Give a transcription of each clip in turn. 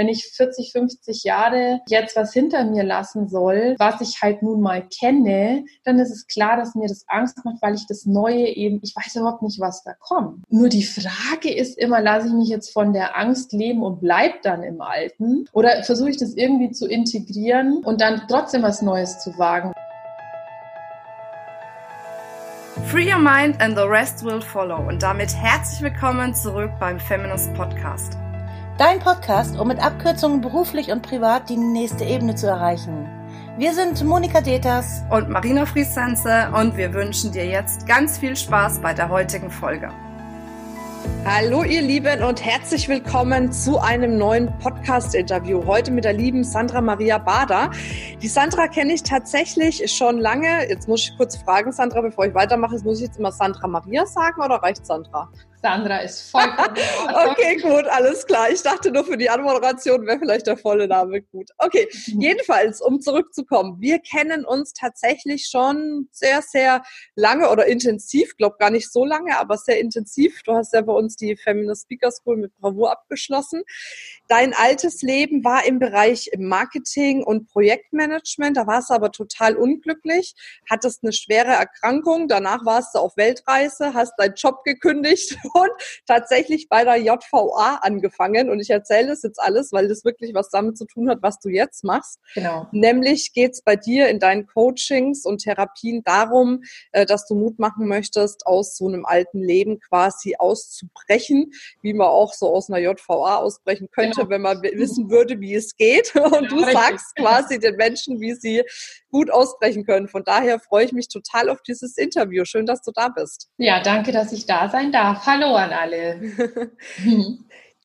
wenn ich 40, 50 Jahre jetzt was hinter mir lassen soll, was ich halt nun mal kenne, dann ist es klar, dass mir das Angst macht, weil ich das Neue eben, ich weiß überhaupt nicht, was da kommt. Nur die Frage ist immer, lasse ich mich jetzt von der Angst leben und bleib dann im Alten? Oder versuche ich das irgendwie zu integrieren und dann trotzdem was Neues zu wagen? Free Your Mind and the Rest Will Follow. Und damit herzlich willkommen zurück beim Feminist Podcast. Dein Podcast, um mit Abkürzungen beruflich und privat die nächste Ebene zu erreichen. Wir sind Monika Deters und Marina Friesense und wir wünschen dir jetzt ganz viel Spaß bei der heutigen Folge. Hallo ihr Lieben und herzlich willkommen zu einem neuen Podcast-Interview. Heute mit der lieben Sandra Maria Bader. Die Sandra kenne ich tatsächlich schon lange. Jetzt muss ich kurz fragen, Sandra, bevor ich weitermache, muss ich jetzt immer Sandra Maria sagen oder reicht Sandra? Sandra ist vollkommen. okay, gut, alles klar. Ich dachte nur für die Anmoderation wäre vielleicht der volle Name gut. Okay, mhm. jedenfalls, um zurückzukommen. Wir kennen uns tatsächlich schon sehr, sehr lange oder intensiv. Glaub gar nicht so lange, aber sehr intensiv. Du hast ja bei uns die Feminist Speaker School mit Bravour abgeschlossen. Dein altes Leben war im Bereich Marketing und Projektmanagement. Da warst du aber total unglücklich, hattest eine schwere Erkrankung. Danach warst du auf Weltreise, hast deinen Job gekündigt und tatsächlich bei der JVA angefangen. Und ich erzähle das jetzt alles, weil das wirklich was damit zu tun hat, was du jetzt machst. Genau. Nämlich geht es bei dir in deinen Coachings und Therapien darum, äh, dass du Mut machen möchtest, aus so einem alten Leben quasi auszubrechen, wie man auch so aus einer JVA ausbrechen könnte, genau. wenn man wissen würde, wie es geht. Und ja, du richtig. sagst quasi den Menschen, wie sie gut ausbrechen können. Von daher freue ich mich total auf dieses Interview. Schön, dass du da bist. Ja, danke, dass ich da sein darf. Hallo an alle.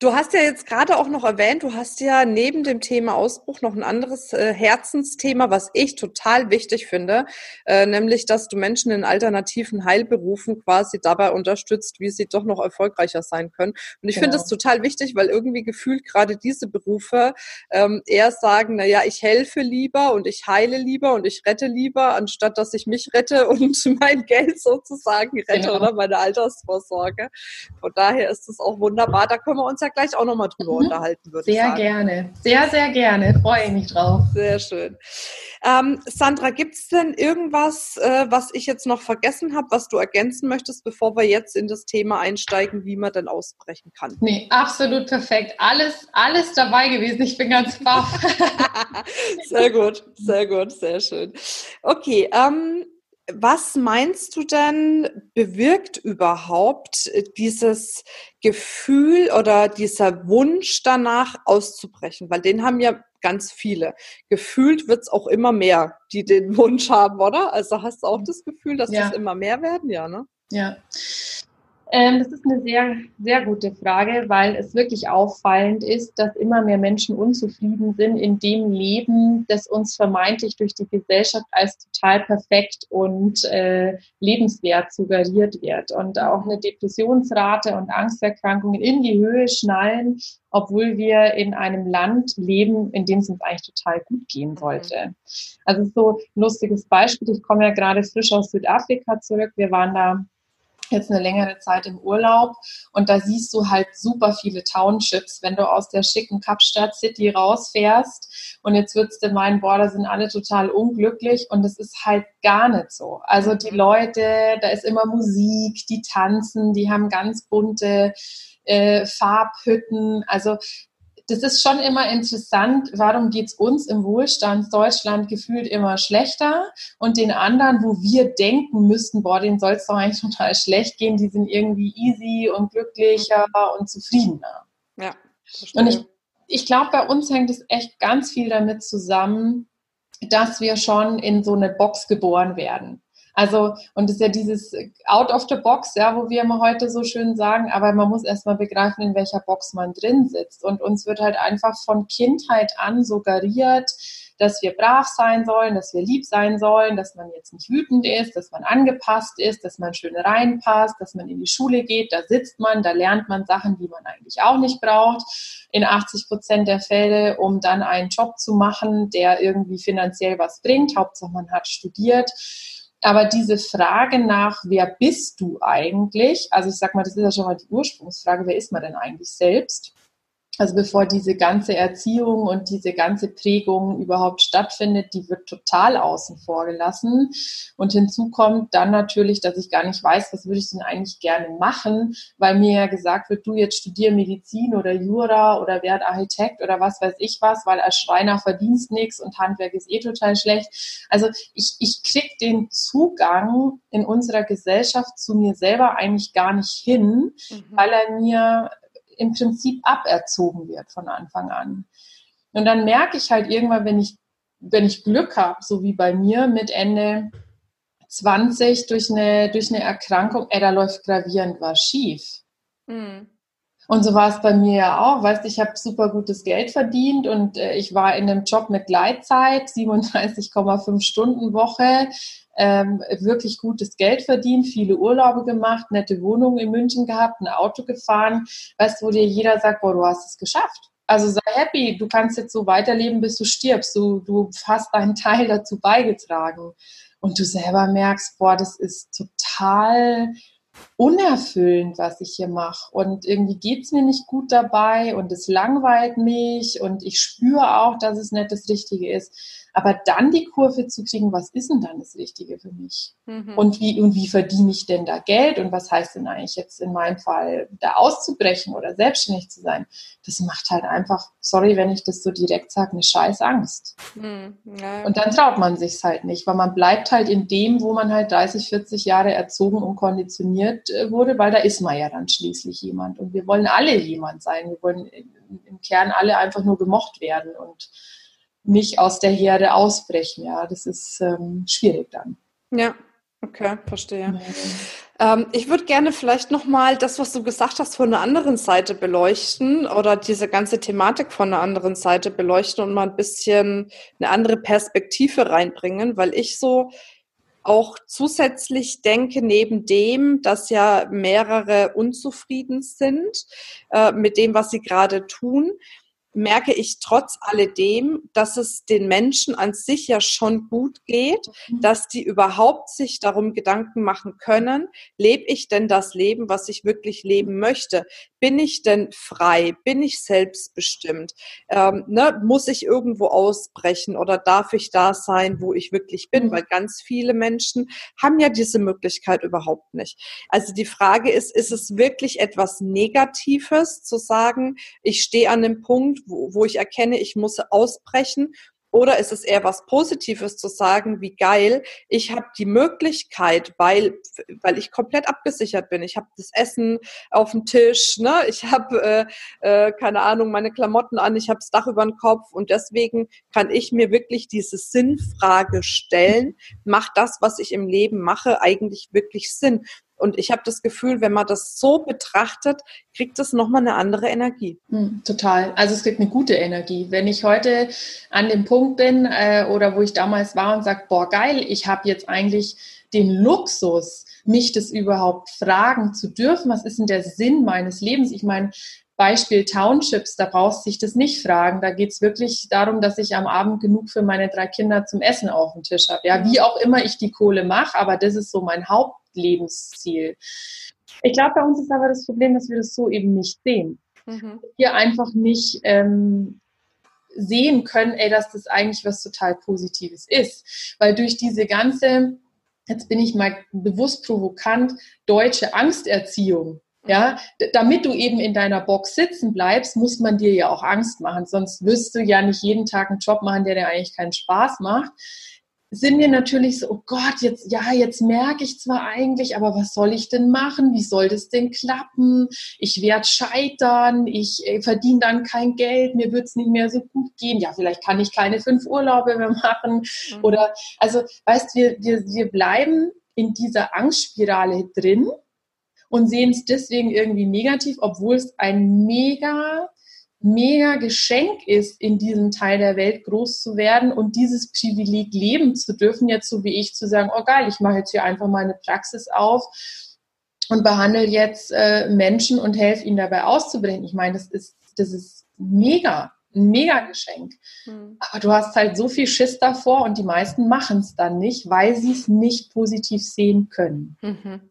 Du hast ja jetzt gerade auch noch erwähnt, du hast ja neben dem Thema Ausbruch noch ein anderes äh, Herzensthema, was ich total wichtig finde, äh, nämlich, dass du Menschen in alternativen Heilberufen quasi dabei unterstützt, wie sie doch noch erfolgreicher sein können. Und ich genau. finde das total wichtig, weil irgendwie gefühlt gerade diese Berufe ähm, eher sagen, na ja, ich helfe lieber und ich heile lieber und ich rette lieber, anstatt dass ich mich rette und mein Geld sozusagen rette genau. oder meine Altersvorsorge. Von daher ist es auch wunderbar. Da können wir uns ja gleich auch nochmal drüber mhm. unterhalten, würde Sehr gerne. Sehr, sehr gerne. Freue ich mich drauf. Sehr schön. Ähm, Sandra, gibt es denn irgendwas, äh, was ich jetzt noch vergessen habe, was du ergänzen möchtest, bevor wir jetzt in das Thema einsteigen, wie man denn ausbrechen kann? Nee, absolut perfekt. Alles, alles dabei gewesen. Ich bin ganz baff. sehr gut, sehr gut, sehr schön. Okay, ähm, was meinst du denn, bewirkt überhaupt äh, dieses Gefühl oder dieser Wunsch danach auszubrechen? Weil den haben ja ganz viele. Gefühlt wird es auch immer mehr, die den Wunsch haben, oder? Also hast du auch das Gefühl, dass ja. das immer mehr werden? Ja, ne? Ja. Ähm, das ist eine sehr, sehr gute Frage, weil es wirklich auffallend ist, dass immer mehr Menschen unzufrieden sind in dem Leben, das uns vermeintlich durch die Gesellschaft als total perfekt und äh, lebenswert suggeriert wird. Und auch eine Depressionsrate und Angsterkrankungen in die Höhe schnallen, obwohl wir in einem Land leben, in dem es uns eigentlich total gut gehen mhm. sollte. Also so ein lustiges Beispiel. Ich komme ja gerade frisch aus Südafrika zurück. Wir waren da jetzt eine längere Zeit im Urlaub. Und da siehst du halt super viele Townships, wenn du aus der schicken Kapstadt City rausfährst. Und jetzt würdest du meinen, boah, da sind alle total unglücklich. Und es ist halt gar nicht so. Also die Leute, da ist immer Musik, die tanzen, die haben ganz bunte äh, Farbhütten, also das ist schon immer interessant, warum geht es uns im Wohlstand Deutschland gefühlt immer schlechter und den anderen, wo wir denken müssten, boah, denen soll es doch eigentlich total schlecht gehen, die sind irgendwie easy und glücklicher und zufriedener. Ja. Und ich, ich glaube, bei uns hängt es echt ganz viel damit zusammen, dass wir schon in so eine Box geboren werden. Also, und das ist ja dieses out of the box, ja, wo wir immer heute so schön sagen, aber man muss erstmal begreifen, in welcher Box man drin sitzt. Und uns wird halt einfach von Kindheit an suggeriert, dass wir brav sein sollen, dass wir lieb sein sollen, dass man jetzt nicht wütend ist, dass man angepasst ist, dass man schön reinpasst, dass man in die Schule geht, da sitzt man, da lernt man Sachen, die man eigentlich auch nicht braucht, in 80 Prozent der Fälle, um dann einen Job zu machen, der irgendwie finanziell was bringt. Hauptsache man hat studiert. Aber diese Frage nach, wer bist du eigentlich? Also ich sag mal, das ist ja schon mal die Ursprungsfrage, wer ist man denn eigentlich selbst? Also bevor diese ganze Erziehung und diese ganze Prägung überhaupt stattfindet, die wird total außen vor gelassen. Und hinzu kommt dann natürlich, dass ich gar nicht weiß, was würde ich denn eigentlich gerne machen, weil mir ja gesagt wird, du jetzt studier Medizin oder Jura oder werd Architekt oder was weiß ich was, weil als Schreiner verdienst nichts und Handwerk ist eh total schlecht. Also ich, ich krieg den Zugang in unserer Gesellschaft zu mir selber eigentlich gar nicht hin, mhm. weil er mir im Prinzip aberzogen wird von Anfang an. Und dann merke ich halt irgendwann, wenn ich, wenn ich Glück habe, so wie bei mir mit Ende 20 durch eine, durch eine Erkrankung, ey, da läuft gravierend was schief. Mhm. Und so war es bei mir ja auch. Weißt ich habe super gutes Geld verdient und äh, ich war in einem Job mit Gleitzeit, 37,5 Stunden Woche, ähm, wirklich gutes Geld verdient, viele Urlaube gemacht, nette Wohnungen in München gehabt, ein Auto gefahren. Weißt wo dir jeder sagt, boah, du hast es geschafft. Also sei happy, du kannst jetzt so weiterleben, bis du stirbst. Du, du hast deinen Teil dazu beigetragen. Und du selber merkst, boah, das ist total unerfüllend, was ich hier mache. Und irgendwie geht es mir nicht gut dabei und es langweilt mich und ich spüre auch, dass es nicht das Richtige ist. Aber dann die Kurve zu kriegen, was ist denn dann das Richtige für mich? Mhm. Und, wie, und wie verdiene ich denn da Geld? Und was heißt denn eigentlich jetzt in meinem Fall, da auszubrechen oder selbstständig zu sein? Das macht halt einfach, sorry, wenn ich das so direkt sage, eine scheiß Angst. Mhm. Ja, Und dann traut man sich's halt nicht, weil man bleibt halt in dem, wo man halt 30, 40 Jahre erzogen und konditioniert äh, wurde, weil da ist man ja dann schließlich jemand. Und wir wollen alle jemand sein. Wir wollen im Kern alle einfach nur gemocht werden und nicht aus der Herde ausbrechen. Ja, das ist ähm, schwierig dann. Ja, okay, verstehe. Ähm, ich würde gerne vielleicht nochmal das, was du gesagt hast, von einer anderen Seite beleuchten oder diese ganze Thematik von einer anderen Seite beleuchten und mal ein bisschen eine andere Perspektive reinbringen, weil ich so auch zusätzlich denke, neben dem, dass ja mehrere unzufrieden sind äh, mit dem, was sie gerade tun, merke ich trotz alledem, dass es den Menschen an sich ja schon gut geht, mhm. dass die überhaupt sich darum Gedanken machen können, lebe ich denn das Leben, was ich wirklich leben möchte? Bin ich denn frei? Bin ich selbstbestimmt? Ähm, ne, muss ich irgendwo ausbrechen oder darf ich da sein, wo ich wirklich bin? Mhm. Weil ganz viele Menschen haben ja diese Möglichkeit überhaupt nicht. Also die Frage ist, ist es wirklich etwas Negatives zu sagen, ich stehe an einem Punkt, wo, wo ich erkenne, ich muss ausbrechen? Oder ist es eher was Positives zu sagen, wie geil, ich habe die Möglichkeit, weil, weil ich komplett abgesichert bin. Ich habe das Essen auf dem Tisch, ne? ich habe, äh, äh, keine Ahnung, meine Klamotten an, ich habe das Dach über den Kopf und deswegen kann ich mir wirklich diese Sinnfrage stellen, macht das, was ich im Leben mache, eigentlich wirklich Sinn? Und ich habe das Gefühl, wenn man das so betrachtet, kriegt es nochmal eine andere Energie. Hm, total. Also es kriegt eine gute Energie. Wenn ich heute an dem Punkt bin äh, oder wo ich damals war und sage, boah, geil, ich habe jetzt eigentlich den Luxus, mich das überhaupt fragen zu dürfen, was ist denn der Sinn meines Lebens? Ich meine, Beispiel Townships, da brauchst du dich das nicht fragen. Da geht es wirklich darum, dass ich am Abend genug für meine drei Kinder zum Essen auf dem Tisch habe. Ja, wie auch immer ich die Kohle mache, aber das ist so mein Hauptlebensziel. Ich glaube, bei uns ist aber das Problem, dass wir das so eben nicht sehen. Mhm. Wir einfach nicht ähm, sehen können, ey, dass das eigentlich was total Positives ist. Weil durch diese ganze, jetzt bin ich mal bewusst provokant, deutsche Angsterziehung, ja, damit du eben in deiner Box sitzen bleibst, muss man dir ja auch Angst machen. Sonst wirst du ja nicht jeden Tag einen Job machen, der dir eigentlich keinen Spaß macht. Sind wir natürlich so, oh Gott, jetzt, ja, jetzt merke ich zwar eigentlich, aber was soll ich denn machen? Wie soll das denn klappen? Ich werde scheitern, ich äh, verdiene dann kein Geld, mir wird es nicht mehr so gut gehen. Ja, vielleicht kann ich keine fünf Urlaube mehr machen. Mhm. Oder, also, weißt wir, wir, wir bleiben in dieser Angstspirale drin und sehen es deswegen irgendwie negativ, obwohl es ein mega, mega Geschenk ist, in diesem Teil der Welt groß zu werden und dieses Privileg leben zu dürfen, jetzt so wie ich zu sagen, oh geil, ich mache jetzt hier einfach meine Praxis auf und behandle jetzt äh, Menschen und helfe ihnen dabei auszubrechen. Ich meine, das ist, das ist mega. Ein Mega-Geschenk. Mhm. Aber du hast halt so viel Schiss davor und die meisten machen es dann nicht, weil sie es nicht positiv sehen können. Mhm.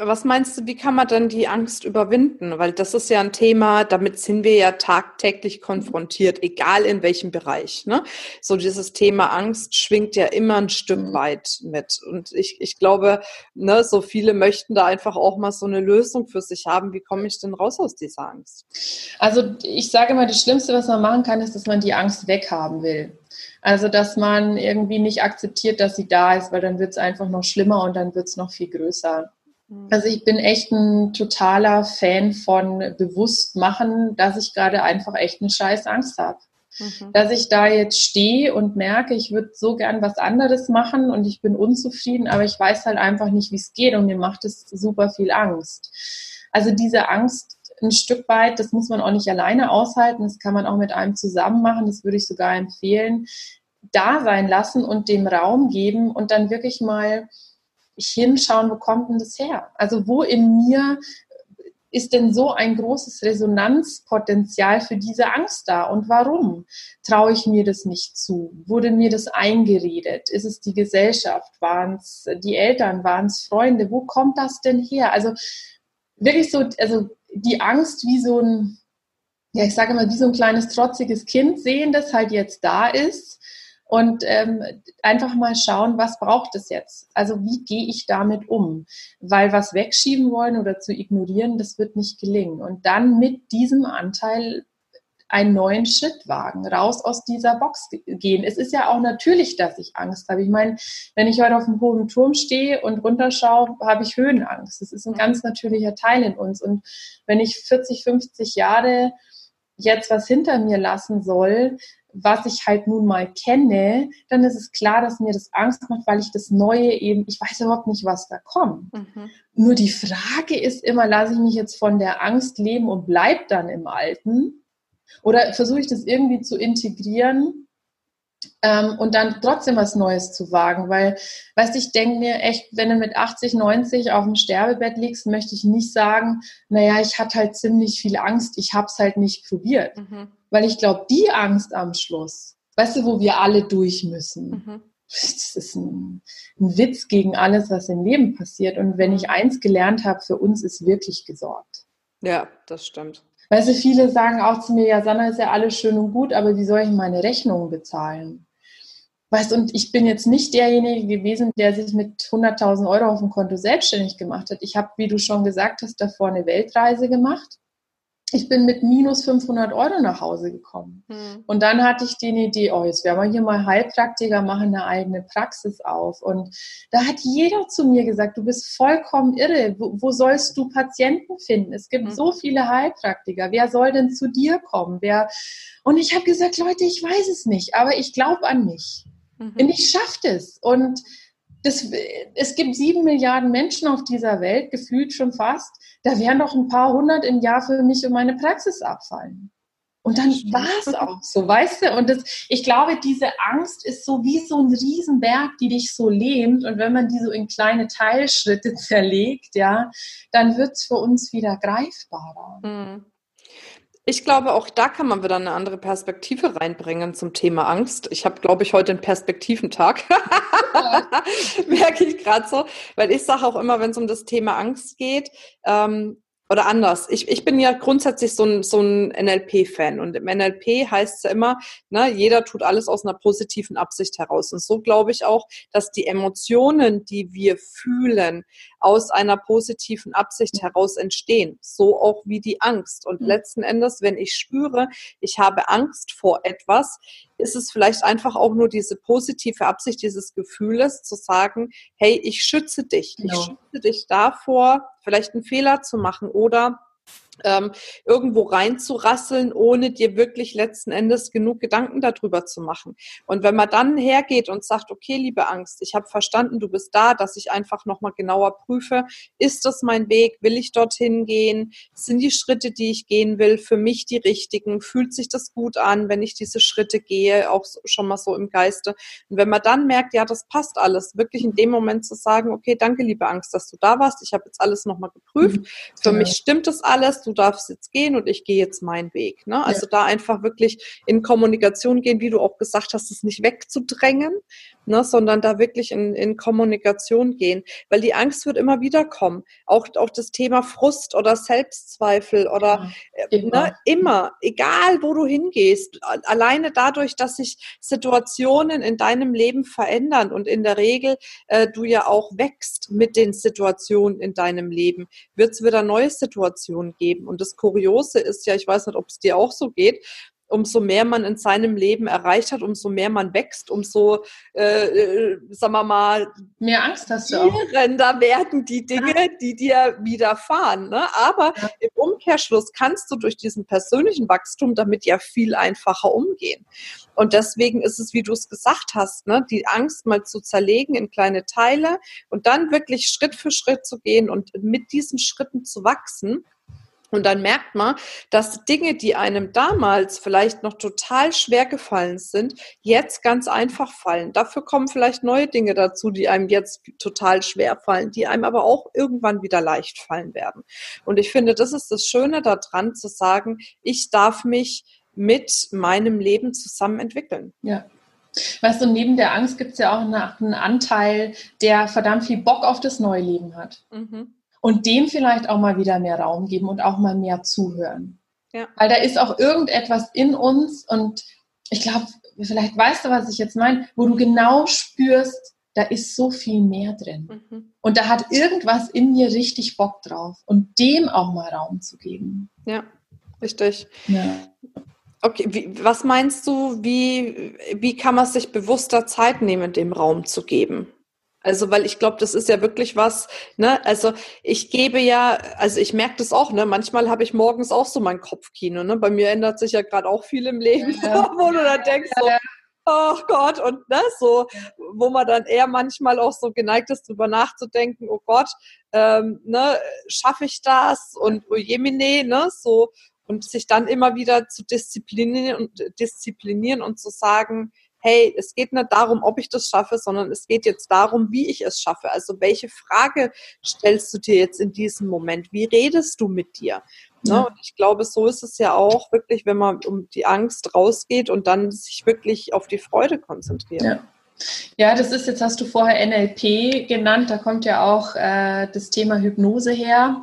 Was meinst du, wie kann man dann die Angst überwinden? Weil das ist ja ein Thema, damit sind wir ja tagtäglich konfrontiert, egal in welchem Bereich. Ne? So dieses Thema Angst schwingt ja immer ein Stück mhm. weit mit. Und ich, ich glaube, ne, so viele möchten da einfach auch mal so eine Lösung für sich haben. Wie komme ich denn raus aus dieser Angst? Also ich sage mal, das Schlimmste, was man machen kann, ist, dass man die Angst weghaben will. Also dass man irgendwie nicht akzeptiert, dass sie da ist, weil dann wird es einfach noch schlimmer und dann wird es noch viel größer. Mhm. Also ich bin echt ein totaler Fan von bewusst machen, dass ich gerade einfach echt eine scheiß Angst habe. Mhm. Dass ich da jetzt stehe und merke, ich würde so gern was anderes machen und ich bin unzufrieden, aber ich weiß halt einfach nicht, wie es geht und mir macht es super viel Angst. Also diese Angst ein Stück weit, das muss man auch nicht alleine aushalten, das kann man auch mit einem zusammen machen, das würde ich sogar empfehlen, da sein lassen und dem Raum geben und dann wirklich mal hinschauen, wo kommt denn das her? Also wo in mir ist denn so ein großes Resonanzpotenzial für diese Angst da und warum traue ich mir das nicht zu? Wurde mir das eingeredet? Ist es die Gesellschaft? Waren es die Eltern? Waren es Freunde? Wo kommt das denn her? Also wirklich so, also die Angst wie so ein, ja, ich sage mal, wie so ein kleines trotziges Kind sehen, das halt jetzt da ist und ähm, einfach mal schauen, was braucht es jetzt? Also wie gehe ich damit um? Weil was wegschieben wollen oder zu ignorieren, das wird nicht gelingen. Und dann mit diesem Anteil einen neuen Schritt wagen, raus aus dieser Box gehen. Es ist ja auch natürlich, dass ich Angst habe. Ich meine, wenn ich heute auf einem hohen Turm stehe und runterschaue, habe ich Höhenangst. Das ist ein ganz natürlicher Teil in uns. Und wenn ich 40, 50 Jahre jetzt was hinter mir lassen soll, was ich halt nun mal kenne, dann ist es klar, dass mir das Angst macht, weil ich das Neue eben, ich weiß überhaupt nicht, was da kommt. Mhm. Nur die Frage ist immer, lasse ich mich jetzt von der Angst leben und bleib dann im Alten? Oder versuche ich das irgendwie zu integrieren ähm, und dann trotzdem was Neues zu wagen? Weil, weißt du, ich denke mir echt, wenn du mit 80, 90 auf dem Sterbebett liegst, möchte ich nicht sagen, naja, ich hatte halt ziemlich viel Angst, ich habe es halt nicht probiert. Mhm weil ich glaube, die Angst am Schluss, weißt du, wo wir alle durch müssen, mhm. das ist ein, ein, Witz gegen alles, was im Leben passiert. Und wenn ich eins gelernt habe, für uns ist wirklich gesorgt. Ja, das stimmt. Weißt du, viele sagen auch zu mir, ja, Sanna, ist ja alles schön und gut, aber wie soll ich meine Rechnungen bezahlen? Weißt und ich bin jetzt nicht derjenige gewesen, der sich mit 100.000 Euro auf dem Konto selbstständig gemacht hat. Ich habe, wie du schon gesagt hast, davor eine Weltreise gemacht ich bin mit minus 500 Euro nach Hause gekommen. Hm. Und dann hatte ich die Idee, oh, jetzt werden wir hier mal Heilpraktiker, machen eine eigene Praxis auf. Und da hat jeder zu mir gesagt, du bist vollkommen irre. Wo, wo sollst du Patienten finden? Es gibt hm. so viele Heilpraktiker. Wer soll denn zu dir kommen? Wer? Und ich habe gesagt, Leute, ich weiß es nicht, aber ich glaube an mich. Mhm. Und ich schaffe es. Und das, es gibt sieben Milliarden Menschen auf dieser Welt, gefühlt schon fast. Da wären noch ein paar hundert im Jahr für mich und meine Praxis abfallen. Und dann war es auch so, weißt du? Und das, ich glaube, diese Angst ist so wie so ein Riesenberg, die dich so lähmt. Und wenn man die so in kleine Teilschritte zerlegt, ja, dann wird es für uns wieder greifbarer. Mhm ich glaube, auch da kann man wieder eine andere Perspektive reinbringen zum Thema Angst. Ich habe, glaube ich, heute einen Perspektiventag. Merke ich gerade so. Weil ich sage auch immer, wenn es um das Thema Angst geht, ähm, oder anders. Ich, ich bin ja grundsätzlich so ein, so ein NLP-Fan und im NLP heißt es ja immer, ne, jeder tut alles aus einer positiven Absicht heraus. Und so glaube ich auch, dass die Emotionen, die wir fühlen, aus einer positiven Absicht heraus entstehen. So auch wie die Angst. Und mhm. letzten Endes, wenn ich spüre, ich habe Angst vor etwas, ist es vielleicht einfach auch nur diese positive Absicht dieses Gefühles zu sagen, hey, ich schütze dich. Genau. Ich schütze dich davor, vielleicht einen Fehler zu machen oder ähm, irgendwo reinzurasseln, ohne dir wirklich letzten Endes genug Gedanken darüber zu machen. Und wenn man dann hergeht und sagt, okay, liebe Angst, ich habe verstanden, du bist da, dass ich einfach nochmal genauer prüfe, ist das mein Weg, will ich dorthin gehen, sind die Schritte, die ich gehen will, für mich die richtigen, fühlt sich das gut an, wenn ich diese Schritte gehe, auch schon mal so im Geiste. Und wenn man dann merkt, ja, das passt alles, wirklich in dem Moment zu sagen, okay, danke, liebe Angst, dass du da warst, ich habe jetzt alles nochmal geprüft, für mich stimmt das alles, du du darfst jetzt gehen und ich gehe jetzt meinen Weg. Ne? Also ja. da einfach wirklich in Kommunikation gehen, wie du auch gesagt hast, es nicht wegzudrängen, ne, sondern da wirklich in, in Kommunikation gehen, weil die Angst wird immer wieder kommen. Auch, auch das Thema Frust oder Selbstzweifel oder ja, äh, immer. Ne, immer, egal wo du hingehst, alleine dadurch, dass sich Situationen in deinem Leben verändern und in der Regel äh, du ja auch wächst mit den Situationen in deinem Leben, wird es wieder neue Situationen geben. Und das Kuriose ist ja, ich weiß nicht, ob es dir auch so geht, umso mehr man in seinem Leben erreicht hat, umso mehr man wächst, umso, äh, äh sagen wir mal, mehr Angst hast du auch. werden die Dinge, ja. die dir widerfahren. Ne? Aber ja. im Umkehrschluss kannst du durch diesen persönlichen Wachstum damit ja viel einfacher umgehen. Und deswegen ist es, wie du es gesagt hast, ne, die Angst mal zu zerlegen in kleine Teile und dann wirklich Schritt für Schritt zu gehen und mit diesen Schritten zu wachsen. Und dann merkt man, dass Dinge, die einem damals vielleicht noch total schwer gefallen sind, jetzt ganz einfach fallen. Dafür kommen vielleicht neue Dinge dazu, die einem jetzt total schwer fallen, die einem aber auch irgendwann wieder leicht fallen werden. Und ich finde, das ist das Schöne daran zu sagen, ich darf mich mit meinem Leben zusammen entwickeln. Ja. Weißt du, neben der Angst gibt es ja auch einen Anteil, der verdammt viel Bock auf das neue Leben hat. Mhm und dem vielleicht auch mal wieder mehr Raum geben und auch mal mehr zuhören. Ja. Weil da ist auch irgendetwas in uns und ich glaube, vielleicht weißt du, was ich jetzt meine, wo du genau spürst, da ist so viel mehr drin. Mhm. Und da hat irgendwas in mir richtig Bock drauf und dem auch mal Raum zu geben. Ja, richtig. Ja. Okay, wie, was meinst du, wie, wie kann man sich bewusster Zeit nehmen, dem Raum zu geben? Also, weil ich glaube, das ist ja wirklich was, ne? Also, ich gebe ja, also ich merke das auch, ne? Manchmal habe ich morgens auch so mein Kopfkino, ne? Bei mir ändert sich ja gerade auch viel im Leben, ja. wo du dann denkst, so, oh Gott, und ne, so, wo man dann eher manchmal auch so geneigt ist, drüber nachzudenken, oh Gott, ähm, ne, schaffe ich das? Und oh Jemine, ne, so, und sich dann immer wieder zu disziplinieren und disziplinieren und zu sagen, hey, es geht nicht darum, ob ich das schaffe, sondern es geht jetzt darum, wie ich es schaffe. Also welche Frage stellst du dir jetzt in diesem Moment? Wie redest du mit dir? Ne? Ja. Und ich glaube, so ist es ja auch wirklich, wenn man um die Angst rausgeht und dann sich wirklich auf die Freude konzentriert. Ja. Ja, das ist, jetzt hast du vorher NLP genannt, da kommt ja auch äh, das Thema Hypnose her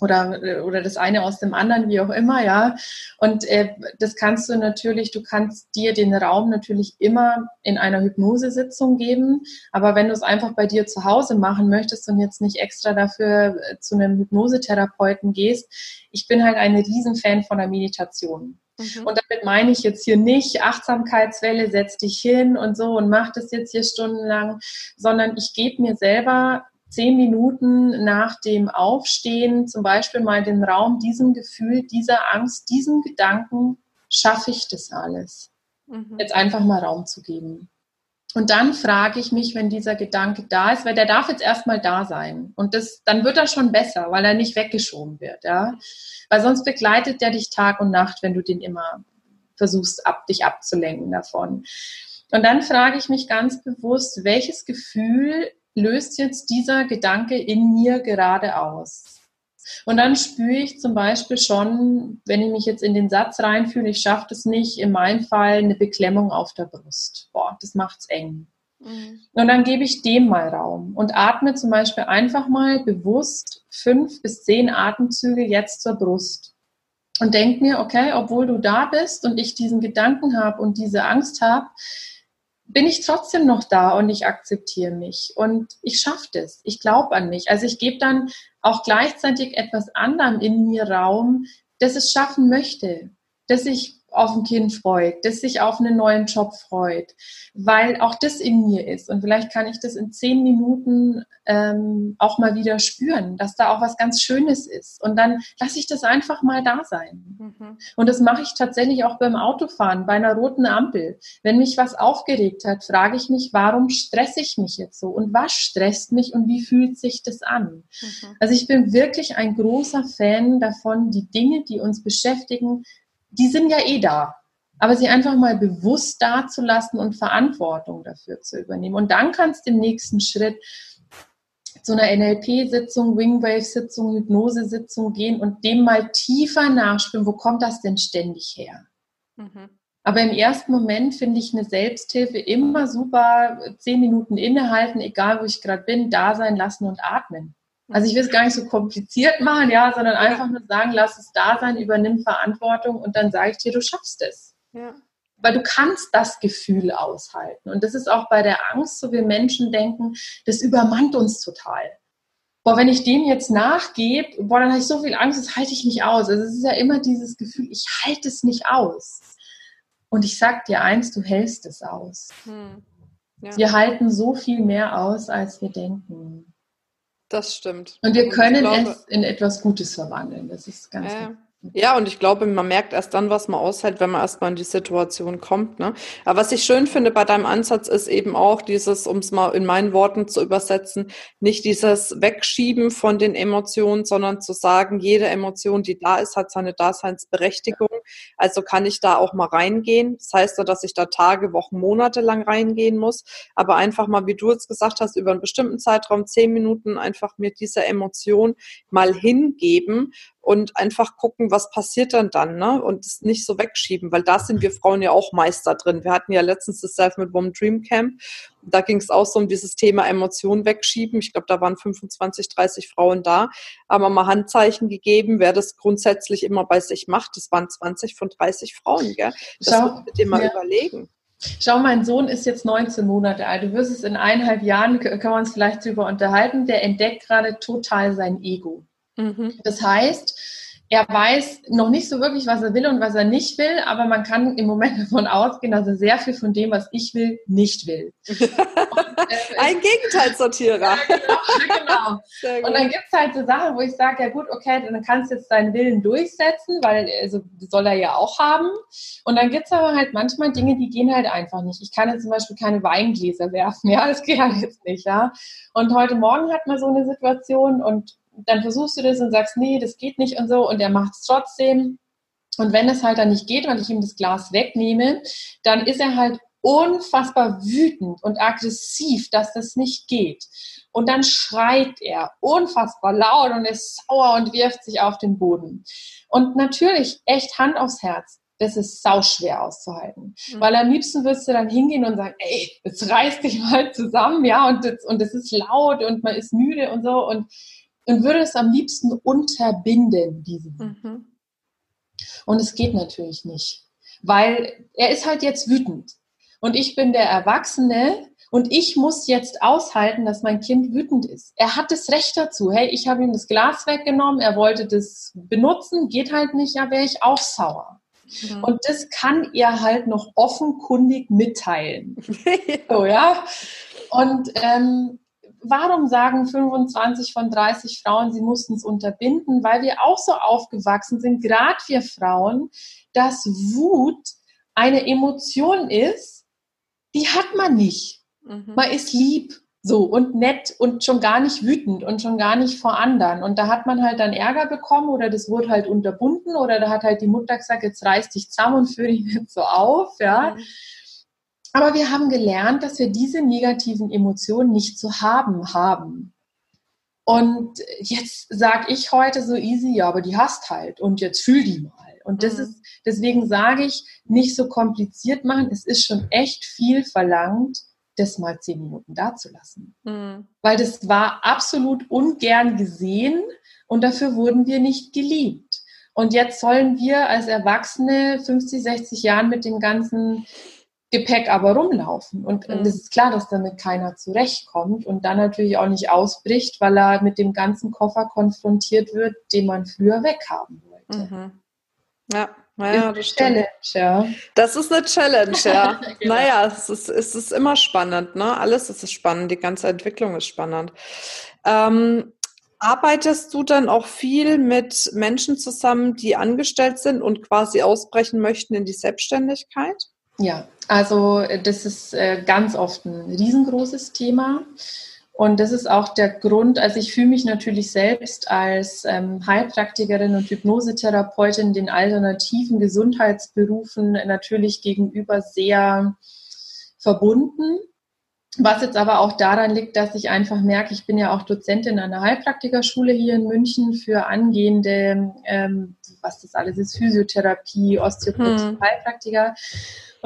oder, oder das eine aus dem anderen, wie auch immer, ja. Und äh, das kannst du natürlich, du kannst dir den Raum natürlich immer in einer Hypnosesitzung geben, aber wenn du es einfach bei dir zu Hause machen möchtest und jetzt nicht extra dafür äh, zu einem Hypnosetherapeuten gehst, ich bin halt ein Riesenfan von der Meditation. Mhm. Und damit meine ich jetzt hier nicht Achtsamkeitswelle, setz dich hin und so und mach das jetzt hier stundenlang, sondern ich gebe mir selber zehn Minuten nach dem Aufstehen zum Beispiel mal den Raum, diesem Gefühl, dieser Angst, diesem Gedanken, schaffe ich das alles? Mhm. Jetzt einfach mal Raum zu geben. Und dann frage ich mich, wenn dieser Gedanke da ist, weil der darf jetzt erstmal da sein. Und das, dann wird er schon besser, weil er nicht weggeschoben wird, ja. Weil sonst begleitet der dich Tag und Nacht, wenn du den immer versuchst, ab, dich abzulenken davon. Und dann frage ich mich ganz bewusst, welches Gefühl löst jetzt dieser Gedanke in mir gerade aus? Und dann spüre ich zum Beispiel schon, wenn ich mich jetzt in den Satz reinfühle, ich schaffe das nicht, in meinem Fall eine Beklemmung auf der Brust. Boah, das macht's eng. Mhm. Und dann gebe ich dem mal Raum und atme zum Beispiel einfach mal bewusst fünf bis zehn Atemzüge jetzt zur Brust. Und denk mir, okay, obwohl du da bist und ich diesen Gedanken habe und diese Angst habe, bin ich trotzdem noch da und ich akzeptiere mich und ich schaffe das. Ich glaube an mich. Also ich gebe dann auch gleichzeitig etwas anderem in mir Raum, das es schaffen möchte, dass ich auf ein Kind freut, das sich auf einen neuen Job freut, weil auch das in mir ist. Und vielleicht kann ich das in zehn Minuten ähm, auch mal wieder spüren, dass da auch was ganz Schönes ist. Und dann lasse ich das einfach mal da sein. Mhm. Und das mache ich tatsächlich auch beim Autofahren, bei einer roten Ampel. Wenn mich was aufgeregt hat, frage ich mich, warum stresse ich mich jetzt so? Und was stresst mich und wie fühlt sich das an? Mhm. Also ich bin wirklich ein großer Fan davon, die Dinge, die uns beschäftigen, die sind ja eh da. Aber sie einfach mal bewusst dazulassen und Verantwortung dafür zu übernehmen. Und dann kannst du im nächsten Schritt zu einer NLP-Sitzung, Wingwave-Sitzung, Hypnose-Sitzung gehen und dem mal tiefer nachspüren, wo kommt das denn ständig her? Mhm. Aber im ersten Moment finde ich eine Selbsthilfe immer super, zehn Minuten innehalten, egal wo ich gerade bin, da sein lassen und atmen. Also ich will es gar nicht so kompliziert machen, ja, sondern einfach nur sagen, lass es da sein, übernimm Verantwortung und dann sage ich dir, du schaffst es. Ja. Weil du kannst das Gefühl aushalten. Und das ist auch bei der Angst, so wie Menschen denken, das übermannt uns total. Boah, wenn ich dem jetzt nachgebe, boah, dann habe ich so viel Angst, das halte ich nicht aus. Also es ist ja immer dieses Gefühl, ich halte es nicht aus. Und ich sag dir eins, du hältst es aus. Hm. Ja. Wir halten so viel mehr aus, als wir denken. Das stimmt. Und wir können glaube, es in etwas Gutes verwandeln. Das ist ganz äh, ja, und ich glaube, man merkt erst dann, was man aushält, wenn man erstmal in die Situation kommt. Ne? Aber was ich schön finde bei deinem Ansatz ist eben auch dieses, um es mal in meinen Worten zu übersetzen, nicht dieses Wegschieben von den Emotionen, sondern zu sagen, jede Emotion, die da ist, hat seine Daseinsberechtigung. Also kann ich da auch mal reingehen. Das heißt ja, dass ich da Tage, Wochen, Monate lang reingehen muss. Aber einfach mal, wie du jetzt gesagt hast, über einen bestimmten Zeitraum, zehn Minuten, einfach mir diese Emotion mal hingeben und einfach gucken, was passiert dann dann, ne? Und es nicht so wegschieben, weil da sind wir Frauen ja auch Meister drin. Wir hatten ja letztens das Self mit Woman Dream Camp. Da ging es auch so um dieses Thema Emotionen wegschieben. Ich glaube, da waren 25, 30 Frauen da. Haben wir mal Handzeichen gegeben, wer das grundsätzlich immer bei sich macht. Das waren 20 von 30 Frauen, gell? Das Schau, musst du dir mal ja. überlegen. Schau, mein Sohn ist jetzt 19 Monate alt. Du wirst es in eineinhalb Jahren, können wir uns vielleicht drüber unterhalten, der entdeckt gerade total sein Ego. Mhm. Das heißt, er weiß noch nicht so wirklich, was er will und was er nicht will, aber man kann im Moment davon ausgehen, dass er sehr viel von dem, was ich will, nicht will. Und, äh, Ein Gegenteilsortierer. Ja, genau. genau. Und dann gibt es halt so Sachen, wo ich sage, ja gut, okay, dann kannst du jetzt deinen Willen durchsetzen, weil also, soll er ja auch haben. Und dann gibt es aber halt manchmal Dinge, die gehen halt einfach nicht. Ich kann jetzt zum Beispiel keine Weingläser werfen, ja, das geht halt jetzt nicht, ja. Und heute Morgen hat man so eine Situation und dann versuchst du das und sagst, nee, das geht nicht und so und er macht es trotzdem. Und wenn es halt dann nicht geht, weil ich ihm das Glas wegnehme, dann ist er halt unfassbar wütend und aggressiv, dass das nicht geht. Und dann schreit er unfassbar laut und ist sauer und wirft sich auf den Boden. Und natürlich, echt Hand aufs Herz, das ist sauschwer auszuhalten. Mhm. Weil am liebsten würdest du dann hingehen und sagen, ey, jetzt reiß dich mal zusammen, ja, und das, und das ist laut und man ist müde und so. Und und würde es am liebsten unterbinden, diese mhm. Und es geht natürlich nicht, weil er ist halt jetzt wütend. Und ich bin der Erwachsene und ich muss jetzt aushalten, dass mein Kind wütend ist. Er hat das Recht dazu. Hey, ich habe ihm das Glas weggenommen, er wollte das benutzen, geht halt nicht, ja, wäre ich auch sauer. Mhm. Und das kann er halt noch offenkundig mitteilen. so, ja. Und ähm, warum sagen 25 von 30 Frauen, sie mussten es unterbinden? Weil wir auch so aufgewachsen sind, gerade wir Frauen, dass Wut eine Emotion ist, die hat man nicht. Mhm. Man ist lieb so und nett und schon gar nicht wütend und schon gar nicht vor anderen. Und da hat man halt dann Ärger bekommen oder das wurde halt unterbunden oder da hat halt die Mutter gesagt, jetzt reiß dich zusammen und führe dich nicht so auf, ja. Mhm. Aber wir haben gelernt, dass wir diese negativen Emotionen nicht zu haben haben. Und jetzt sage ich heute so easy, ja, aber die hast halt und jetzt fühl die mal. Und das mhm. ist, deswegen sage ich, nicht so kompliziert machen. Es ist schon echt viel verlangt, das mal zehn Minuten dazulassen. Mhm. Weil das war absolut ungern gesehen und dafür wurden wir nicht geliebt. Und jetzt sollen wir als Erwachsene 50, 60 Jahren mit dem ganzen Gepäck aber rumlaufen. Und mhm. es ist klar, dass damit keiner zurechtkommt und dann natürlich auch nicht ausbricht, weil er mit dem ganzen Koffer konfrontiert wird, den man früher weghaben wollte. Mhm. Ja. Naja, das Challenge, ja. Das ist eine Challenge, ja. genau. Naja, es ist, es ist immer spannend, ne? Alles ist spannend, die ganze Entwicklung ist spannend. Ähm, arbeitest du dann auch viel mit Menschen zusammen, die angestellt sind und quasi ausbrechen möchten in die Selbstständigkeit? Ja, also äh, das ist äh, ganz oft ein riesengroßes Thema. Und das ist auch der Grund, also ich fühle mich natürlich selbst als ähm, Heilpraktikerin und Hypnosetherapeutin den alternativen Gesundheitsberufen natürlich gegenüber sehr verbunden. Was jetzt aber auch daran liegt, dass ich einfach merke, ich bin ja auch Dozentin an der Heilpraktikerschule hier in München für angehende, ähm, was das alles ist, Physiotherapie, Osteopathie, hm. Heilpraktiker.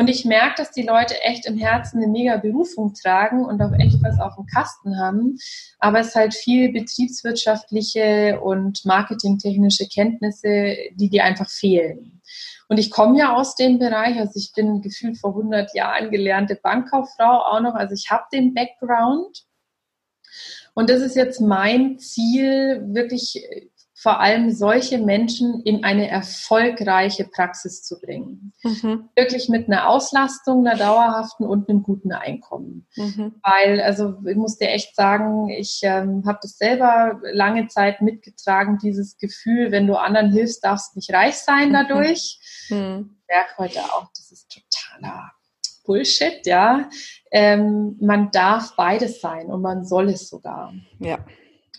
Und ich merke, dass die Leute echt im Herzen eine mega Berufung tragen und auch echt was auf dem Kasten haben. Aber es halt viel betriebswirtschaftliche und marketingtechnische Kenntnisse, die dir einfach fehlen. Und ich komme ja aus dem Bereich, also ich bin gefühlt vor 100 Jahren gelernte Bankkauffrau auch noch, also ich habe den Background. Und das ist jetzt mein Ziel, wirklich vor allem solche Menschen in eine erfolgreiche Praxis zu bringen. Mhm. Wirklich mit einer Auslastung, einer dauerhaften und einem guten Einkommen. Mhm. Weil, also ich muss dir echt sagen, ich ähm, habe das selber lange Zeit mitgetragen, dieses Gefühl, wenn du anderen hilfst, darfst du nicht reich sein mhm. dadurch. Mhm. Ich merke heute auch, das ist totaler Bullshit, ja. Ähm, man darf beides sein und man soll es sogar. Ja.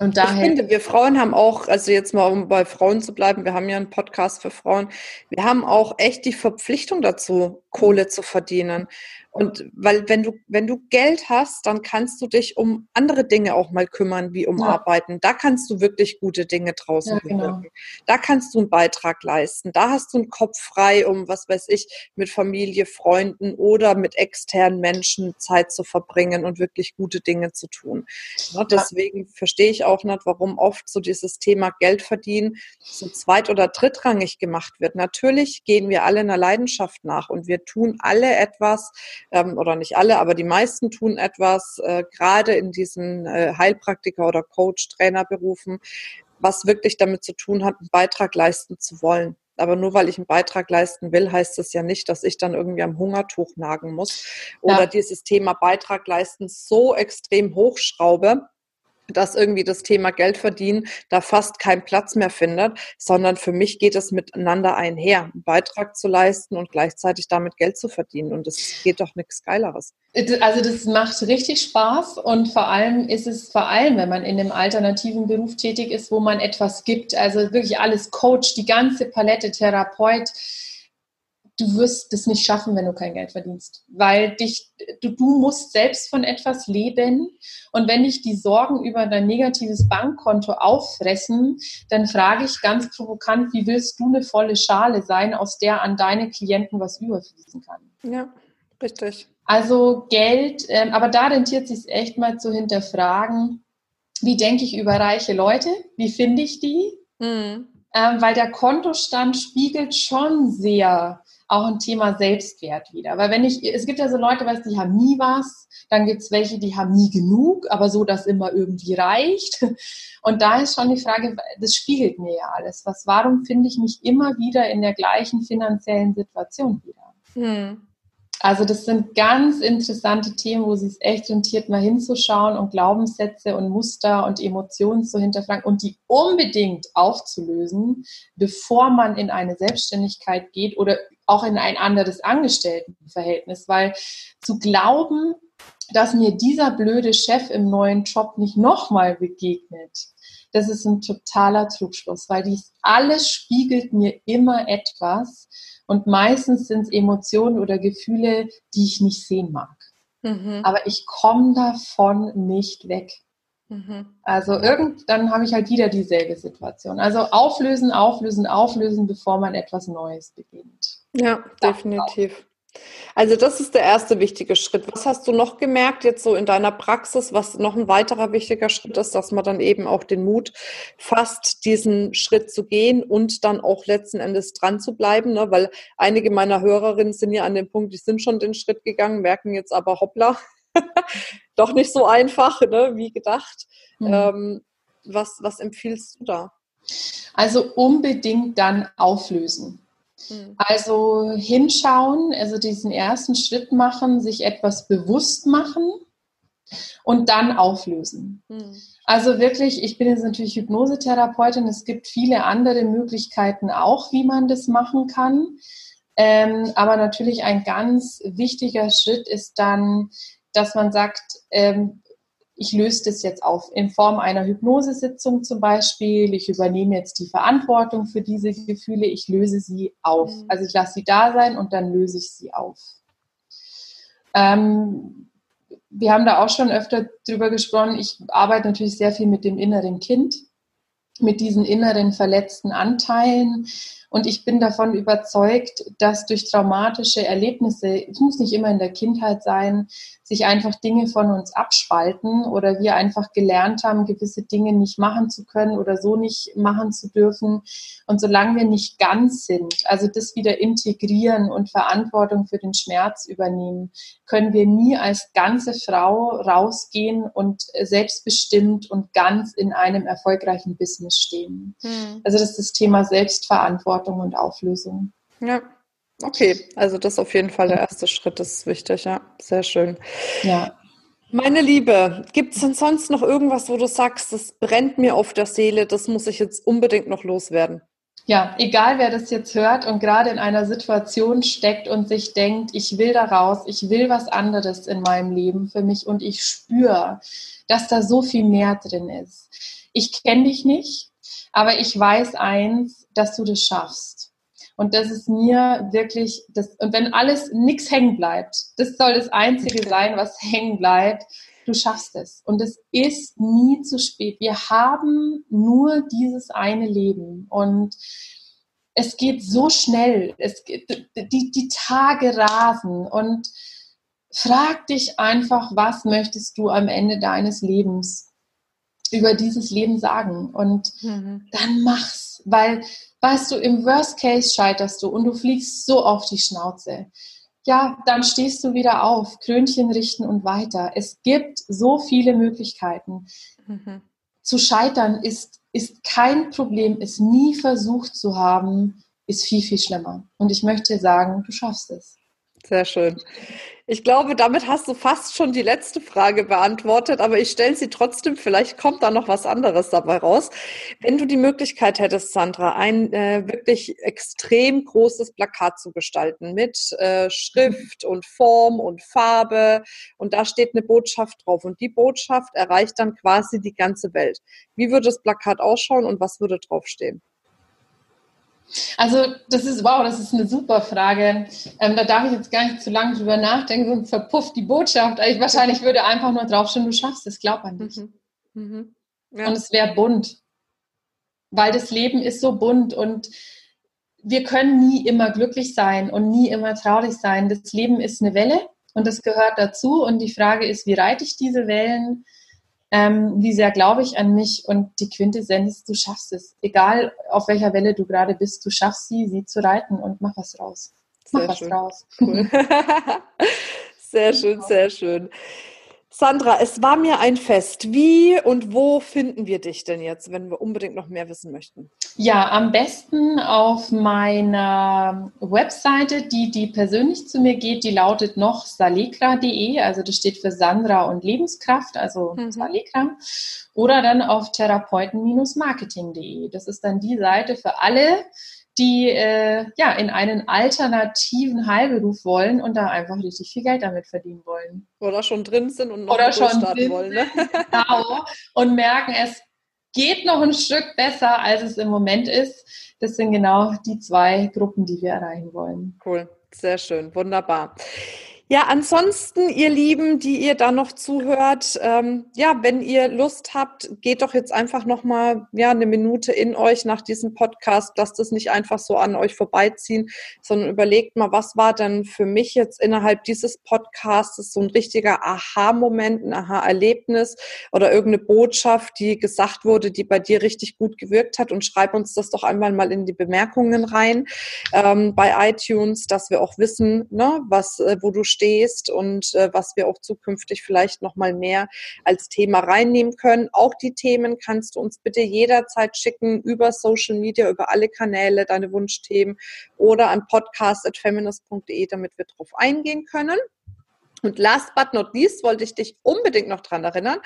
Und daher, ich finde, wir Frauen haben auch, also jetzt mal um bei Frauen zu bleiben, wir haben ja einen Podcast für Frauen, wir haben auch echt die Verpflichtung dazu, Kohle zu verdienen. Und weil wenn du, wenn du Geld hast, dann kannst du dich um andere Dinge auch mal kümmern, wie um ja. Arbeiten. Da kannst du wirklich gute Dinge draußen ja, genau. Da kannst du einen Beitrag leisten. Da hast du einen Kopf frei, um, was weiß ich, mit Familie, Freunden oder mit externen Menschen Zeit zu verbringen und wirklich gute Dinge zu tun. Ja, deswegen verstehe ich auch nicht, warum oft so dieses Thema Geld verdienen so zweit- oder drittrangig gemacht wird. Natürlich gehen wir alle einer Leidenschaft nach und wir tun alle etwas, ähm, oder nicht alle, aber die meisten tun etwas, äh, gerade in diesen äh, Heilpraktiker- oder Coach-Trainerberufen, was wirklich damit zu tun hat, einen Beitrag leisten zu wollen. Aber nur weil ich einen Beitrag leisten will, heißt das ja nicht, dass ich dann irgendwie am Hungertuch nagen muss oder ja. dieses Thema Beitrag leisten so extrem hochschraube, dass irgendwie das Thema Geld verdienen da fast keinen Platz mehr findet, sondern für mich geht es miteinander einher, einen Beitrag zu leisten und gleichzeitig damit Geld zu verdienen. Und es geht doch nichts Geileres. Also das macht richtig Spaß und vor allem ist es vor allem, wenn man in einem alternativen Beruf tätig ist, wo man etwas gibt, also wirklich alles Coach, die ganze Palette, Therapeut, du wirst es nicht schaffen, wenn du kein Geld verdienst, weil dich, du, du musst selbst von etwas leben und wenn dich die Sorgen über dein negatives Bankkonto auffressen, dann frage ich ganz provokant, wie willst du eine volle Schale sein, aus der an deine Klienten was überfließen kann? Ja, richtig. Also Geld, ähm, aber da rentiert sich echt mal zu hinterfragen, wie denke ich über reiche Leute, wie finde ich die? Mhm. Ähm, weil der Kontostand spiegelt schon sehr auch ein Thema Selbstwert wieder. Weil wenn ich, es gibt ja so Leute, weißt, die haben nie was, dann gibt es welche, die haben nie genug, aber so, dass immer irgendwie reicht. Und da ist schon die Frage, das spiegelt mir ja alles. Was, warum finde ich mich immer wieder in der gleichen finanziellen Situation wieder? Hm. Also das sind ganz interessante Themen, wo es echt rentiert, mal hinzuschauen und Glaubenssätze und Muster und Emotionen zu hinterfragen und die unbedingt aufzulösen, bevor man in eine Selbstständigkeit geht oder auch in ein anderes Angestelltenverhältnis. Weil zu glauben, dass mir dieser blöde Chef im neuen Job nicht nochmal begegnet, das ist ein totaler Trugschluss, weil dies alles spiegelt mir immer etwas, und meistens sind es Emotionen oder Gefühle, die ich nicht sehen mag. Mhm. Aber ich komme davon nicht weg. Mhm. Also irgend, dann habe ich halt wieder dieselbe Situation. Also auflösen, auflösen, auflösen, bevor man etwas Neues beginnt. Ja, definitiv. Also das ist der erste wichtige Schritt. Was hast du noch gemerkt jetzt so in deiner Praxis, was noch ein weiterer wichtiger Schritt ist, dass man dann eben auch den Mut fasst, diesen Schritt zu gehen und dann auch letzten Endes dran zu bleiben, ne? weil einige meiner Hörerinnen sind ja an dem Punkt, die sind schon den Schritt gegangen, merken jetzt aber hoppla, doch nicht so einfach, ne? wie gedacht. Mhm. Ähm, was, was empfiehlst du da? Also unbedingt dann auflösen. Hm. Also hinschauen, also diesen ersten Schritt machen, sich etwas bewusst machen und dann auflösen. Mhm. Also wirklich, ich bin jetzt natürlich Hypnosetherapeutin, es gibt viele andere Möglichkeiten auch, wie man das machen kann. Ähm, aber natürlich ein ganz wichtiger Schritt ist dann, dass man sagt, ähm, ich löse das jetzt auf in Form einer Hypnosesitzung zum Beispiel. Ich übernehme jetzt die Verantwortung für diese Gefühle. Ich löse sie auf. Mhm. Also ich lasse sie da sein und dann löse ich sie auf. Ähm, wir haben da auch schon öfter drüber gesprochen. Ich arbeite natürlich sehr viel mit dem inneren Kind, mit diesen inneren verletzten Anteilen. Und ich bin davon überzeugt, dass durch traumatische Erlebnisse, es muss nicht immer in der Kindheit sein, sich einfach Dinge von uns abspalten oder wir einfach gelernt haben, gewisse Dinge nicht machen zu können oder so nicht machen zu dürfen. Und solange wir nicht ganz sind, also das wieder integrieren und Verantwortung für den Schmerz übernehmen, können wir nie als ganze Frau rausgehen und selbstbestimmt und ganz in einem erfolgreichen Business stehen. Hm. Also das ist das Thema Selbstverantwortung und Auflösung. Ja, Okay, also das ist auf jeden Fall der erste Schritt, das ist wichtig, ja. Sehr schön. Ja. Meine Liebe, gibt es denn sonst noch irgendwas, wo du sagst, das brennt mir auf der Seele, das muss ich jetzt unbedingt noch loswerden? Ja, egal wer das jetzt hört und gerade in einer Situation steckt und sich denkt, ich will da raus, ich will was anderes in meinem Leben für mich und ich spüre, dass da so viel mehr drin ist. Ich kenne dich nicht, aber ich weiß eins, dass du das schaffst. Und das ist mir wirklich, das, und wenn alles nichts hängen bleibt, das soll das Einzige sein, was hängen bleibt, du schaffst es. Und es ist nie zu spät. Wir haben nur dieses eine Leben. Und es geht so schnell. Es, die, die Tage rasen. Und frag dich einfach, was möchtest du am Ende deines Lebens über dieses Leben sagen? Und mhm. dann mach's. Weil Weißt du, im Worst Case scheiterst du und du fliegst so auf die Schnauze. Ja, dann stehst du wieder auf, Krönchen richten und weiter. Es gibt so viele Möglichkeiten. Mhm. Zu scheitern ist, ist kein Problem, es nie versucht zu haben, ist viel, viel schlimmer. Und ich möchte sagen, du schaffst es. Sehr schön. Ich glaube, damit hast du fast schon die letzte Frage beantwortet, aber ich stelle sie trotzdem, vielleicht kommt da noch was anderes dabei raus. Wenn du die Möglichkeit hättest, Sandra, ein äh, wirklich extrem großes Plakat zu gestalten mit äh, Schrift und Form und Farbe und da steht eine Botschaft drauf und die Botschaft erreicht dann quasi die ganze Welt. Wie würde das Plakat ausschauen und was würde draufstehen? Also das ist, wow, das ist eine super Frage. Ähm, da darf ich jetzt gar nicht zu lange drüber nachdenken, sonst verpufft die Botschaft. Ich wahrscheinlich würde einfach nur draufstehen, du schaffst es, glaub an dich. Mhm. Mhm. Ja. Und es wäre bunt. Weil das Leben ist so bunt und wir können nie immer glücklich sein und nie immer traurig sein. Das Leben ist eine Welle und das gehört dazu. Und die Frage ist, wie reite ich diese Wellen? Ähm, wie sehr glaube ich an mich und die Quintessenz, du schaffst es. Egal auf welcher Welle du gerade bist, du schaffst sie, sie zu reiten und mach was raus. Mach sehr was schön. raus. Cool. sehr schön, sehr schön. Sandra, es war mir ein Fest. Wie und wo finden wir dich denn jetzt, wenn wir unbedingt noch mehr wissen möchten? Ja, am besten auf meiner Webseite, die, die persönlich zu mir geht, die lautet noch salekra.de, also das steht für Sandra und Lebenskraft, also mhm. Salekra. Oder dann auf therapeuten-marketing.de. Das ist dann die Seite für alle, die äh, ja in einen alternativen Heilberuf wollen und da einfach richtig viel Geld damit verdienen wollen. Oder schon drin sind und noch Oder schon starten wollen. Ne? genau. Und merken, es geht noch ein Stück besser, als es im Moment ist. Das sind genau die zwei Gruppen, die wir erreichen wollen. Cool, sehr schön, wunderbar. Ja, ansonsten, ihr Lieben, die ihr da noch zuhört, ähm, ja, wenn ihr Lust habt, geht doch jetzt einfach nochmal ja, eine Minute in euch nach diesem Podcast. Lasst es nicht einfach so an euch vorbeiziehen, sondern überlegt mal, was war denn für mich jetzt innerhalb dieses Podcasts so ein richtiger Aha-Moment, ein Aha-Erlebnis oder irgendeine Botschaft, die gesagt wurde, die bei dir richtig gut gewirkt hat und schreib uns das doch einmal mal in die Bemerkungen rein ähm, bei iTunes, dass wir auch wissen, ne, was, äh, wo du stehst stehst und äh, was wir auch zukünftig vielleicht noch mal mehr als Thema reinnehmen können. Auch die Themen kannst du uns bitte jederzeit schicken über Social Media, über alle Kanäle, deine Wunschthemen oder an podcast.feminist.de, damit wir darauf eingehen können. Und last but not least wollte ich dich unbedingt noch dran erinnern,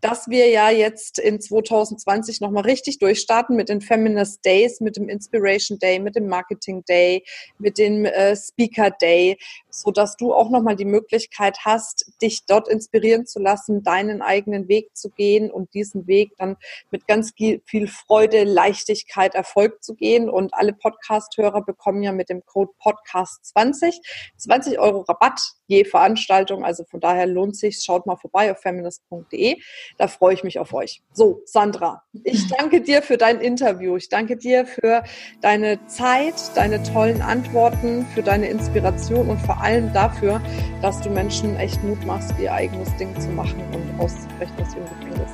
dass wir ja jetzt in 2020 nochmal richtig durchstarten mit den Feminist Days, mit dem Inspiration Day, mit dem Marketing Day, mit dem äh, Speaker Day, so dass du auch nochmal die Möglichkeit hast, dich dort inspirieren zu lassen, deinen eigenen Weg zu gehen und diesen Weg dann mit ganz viel Freude, Leichtigkeit, Erfolg zu gehen. Und alle Podcast-Hörer bekommen ja mit dem Code Podcast 20 20 Euro Rabatt je Veranstaltung. Also von daher lohnt sich. Schaut mal vorbei auf feminist.de. Da freue ich mich auf euch. So, Sandra, ich danke dir für dein Interview. Ich danke dir für deine Zeit, deine tollen Antworten, für deine Inspiration und vor allem dafür, dass du Menschen echt Mut machst, ihr eigenes Ding zu machen und auszubrechen aus ihrem Gefängnis.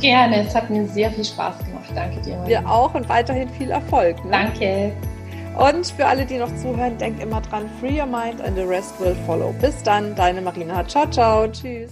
Gerne, es hat mir sehr viel Spaß gemacht. Danke dir. Wir auch und weiterhin viel Erfolg. Ne? Danke. Und für alle, die noch zuhören, denkt immer dran, free your mind and the rest will follow. Bis dann, deine Marina. Ciao, ciao. Tschüss.